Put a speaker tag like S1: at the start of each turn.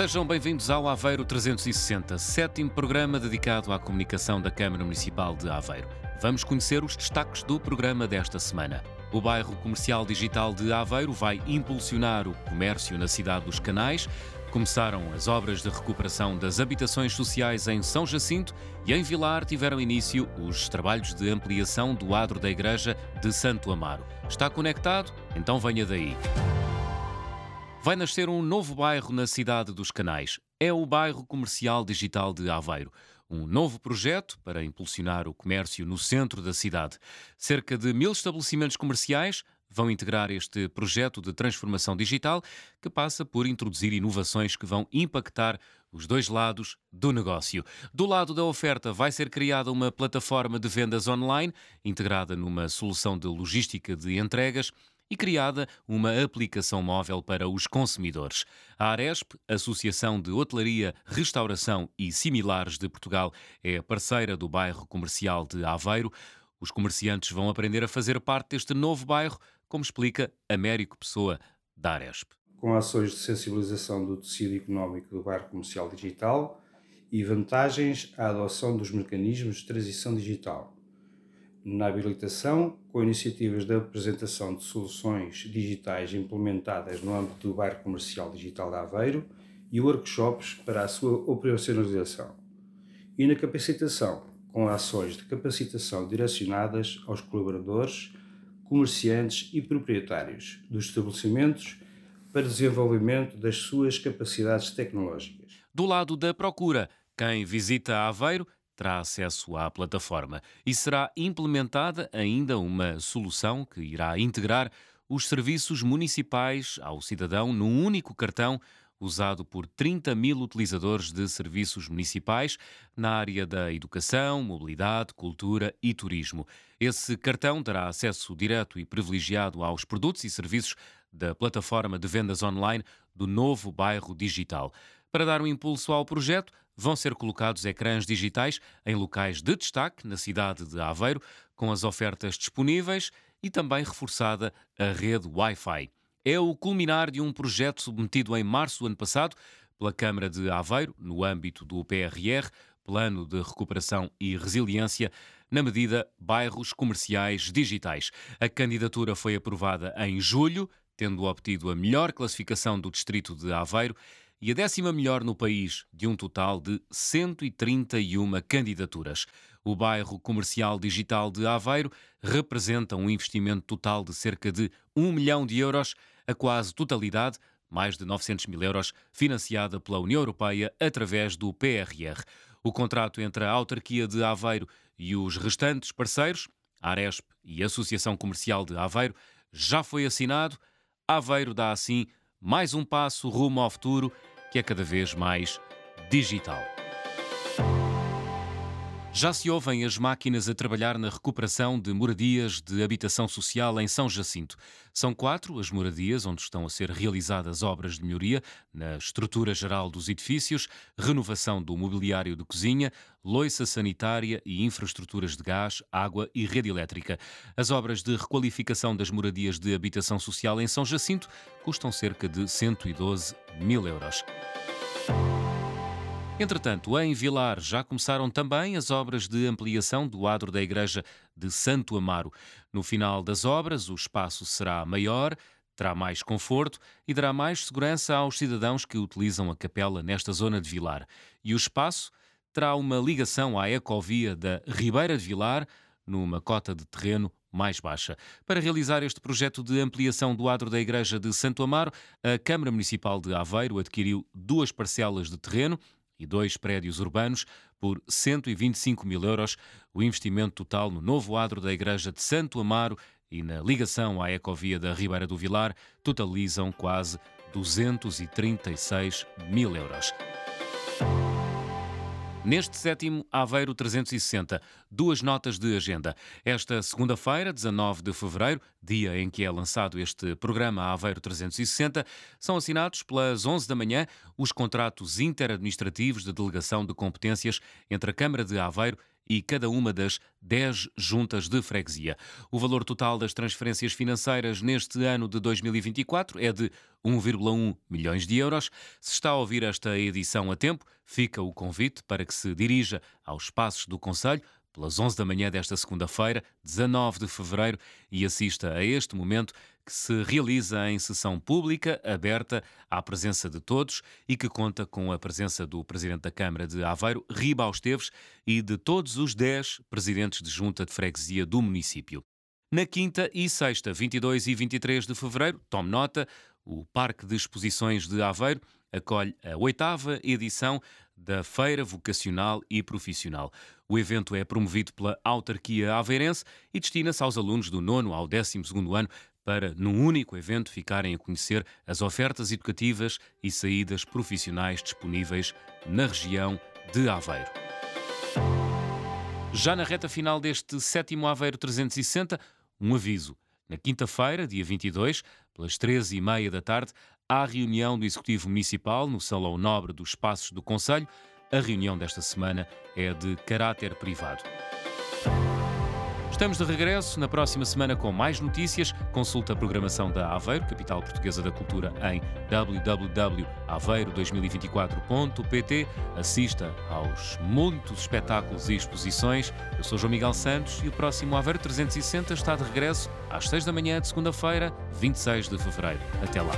S1: Sejam bem-vindos ao Aveiro 360, sétimo programa dedicado à comunicação da Câmara Municipal de Aveiro. Vamos conhecer os destaques do programa desta semana. O bairro comercial digital de Aveiro vai impulsionar o comércio na cidade dos Canais. Começaram as obras de recuperação das habitações sociais em São Jacinto e em Vilar tiveram início os trabalhos de ampliação do adro da Igreja de Santo Amaro. Está conectado? Então venha daí. Vai nascer um novo bairro na cidade dos Canais. É o bairro comercial digital de Aveiro. Um novo projeto para impulsionar o comércio no centro da cidade. Cerca de mil estabelecimentos comerciais vão integrar este projeto de transformação digital que passa por introduzir inovações que vão impactar os dois lados do negócio. Do lado da oferta, vai ser criada uma plataforma de vendas online integrada numa solução de logística de entregas e criada uma aplicação móvel para os consumidores. A Aresp, Associação de Hotelaria, Restauração e Similares de Portugal, é parceira do bairro comercial de Aveiro. Os comerciantes vão aprender a fazer parte deste novo bairro, como explica Américo Pessoa, da Aresp.
S2: Com ações de sensibilização do tecido económico do bairro comercial digital e vantagens à adoção dos mecanismos de transição digital na habilitação, com iniciativas de apresentação de soluções digitais implementadas no âmbito do bairro comercial digital de Aveiro e workshops para a sua operacionalização. E na capacitação, com ações de capacitação direcionadas aos colaboradores, comerciantes e proprietários dos estabelecimentos para desenvolvimento das suas capacidades tecnológicas.
S1: Do lado da procura, quem visita Aveiro terá acesso à plataforma e será implementada ainda uma solução que irá integrar os serviços municipais ao cidadão num único cartão usado por 30 mil utilizadores de serviços municipais na área da educação, mobilidade, cultura e turismo. Esse cartão terá acesso direto e privilegiado aos produtos e serviços da plataforma de vendas online do novo bairro digital. Para dar um impulso ao projeto, vão ser colocados ecrãs digitais em locais de destaque na cidade de Aveiro, com as ofertas disponíveis e também reforçada a rede Wi-Fi. É o culminar de um projeto submetido em março do ano passado pela Câmara de Aveiro, no âmbito do PRR, Plano de Recuperação e Resiliência, na medida Bairros Comerciais Digitais. A candidatura foi aprovada em julho, tendo obtido a melhor classificação do Distrito de Aveiro e a décima melhor no país, de um total de 131 candidaturas. O bairro comercial digital de Aveiro representa um investimento total de cerca de 1 milhão de euros, a quase totalidade, mais de 900 mil euros, financiada pela União Europeia através do PRR. O contrato entre a autarquia de Aveiro e os restantes parceiros, Aresp e Associação Comercial de Aveiro, já foi assinado. Aveiro dá assim mais um passo rumo ao futuro que é cada vez mais digital. Já se ouvem as máquinas a trabalhar na recuperação de moradias de habitação social em São Jacinto. São quatro as moradias onde estão a ser realizadas obras de melhoria na estrutura geral dos edifícios, renovação do mobiliário de cozinha, loiça sanitária e infraestruturas de gás, água e rede elétrica. As obras de requalificação das moradias de habitação social em São Jacinto custam cerca de 112 mil euros. Entretanto, em Vilar já começaram também as obras de ampliação do adro da Igreja de Santo Amaro. No final das obras, o espaço será maior, terá mais conforto e dará mais segurança aos cidadãos que utilizam a capela nesta zona de Vilar. E o espaço terá uma ligação à ecovia da Ribeira de Vilar, numa cota de terreno mais baixa. Para realizar este projeto de ampliação do adro da Igreja de Santo Amaro, a Câmara Municipal de Aveiro adquiriu duas parcelas de terreno e dois prédios urbanos por 125 mil euros. O investimento total no novo adro da Igreja de Santo Amaro e na ligação à ecovia da Ribeira do Vilar totalizam quase 236 mil euros. Neste sétimo Aveiro 360, duas notas de agenda. Esta segunda-feira, 19 de fevereiro, dia em que é lançado este programa Aveiro 360, são assinados pelas 11 da manhã os contratos interadministrativos de delegação de competências entre a Câmara de Aveiro e cada uma das 10 juntas de freguesia. O valor total das transferências financeiras neste ano de 2024 é de 1,1 milhões de euros. Se está a ouvir esta edição a tempo, fica o convite para que se dirija aos passos do Conselho pelas 11 da manhã desta segunda-feira, 19 de fevereiro, e assista a este momento que se realiza em sessão pública, aberta à presença de todos e que conta com a presença do Presidente da Câmara de Aveiro, Riba Esteves, e de todos os 10 presidentes de junta de freguesia do município. Na quinta e sexta, 22 e 23 de fevereiro, tome nota, o Parque de Exposições de Aveiro acolhe a oitava edição da Feira Vocacional e Profissional. O evento é promovido pela autarquia aveirense e destina-se aos alunos do nono ao décimo segundo ano para, num único evento, ficarem a conhecer as ofertas educativas e saídas profissionais disponíveis na região de Aveiro. Já na reta final deste sétimo Aveiro 360, um aviso. Na quinta-feira, dia 22, pelas 13h30 da tarde, há reunião do Executivo Municipal no Salão Nobre dos Passos do Conselho. A reunião desta semana é de caráter privado. Estamos de regresso na próxima semana com mais notícias. Consulta a programação da Aveiro, capital portuguesa da cultura, em www.aveiro2024.pt. Assista aos muitos espetáculos e exposições. Eu sou João Miguel Santos e o próximo Aveiro 360 está de regresso às 6 da manhã de segunda-feira, 26 de fevereiro. Até lá.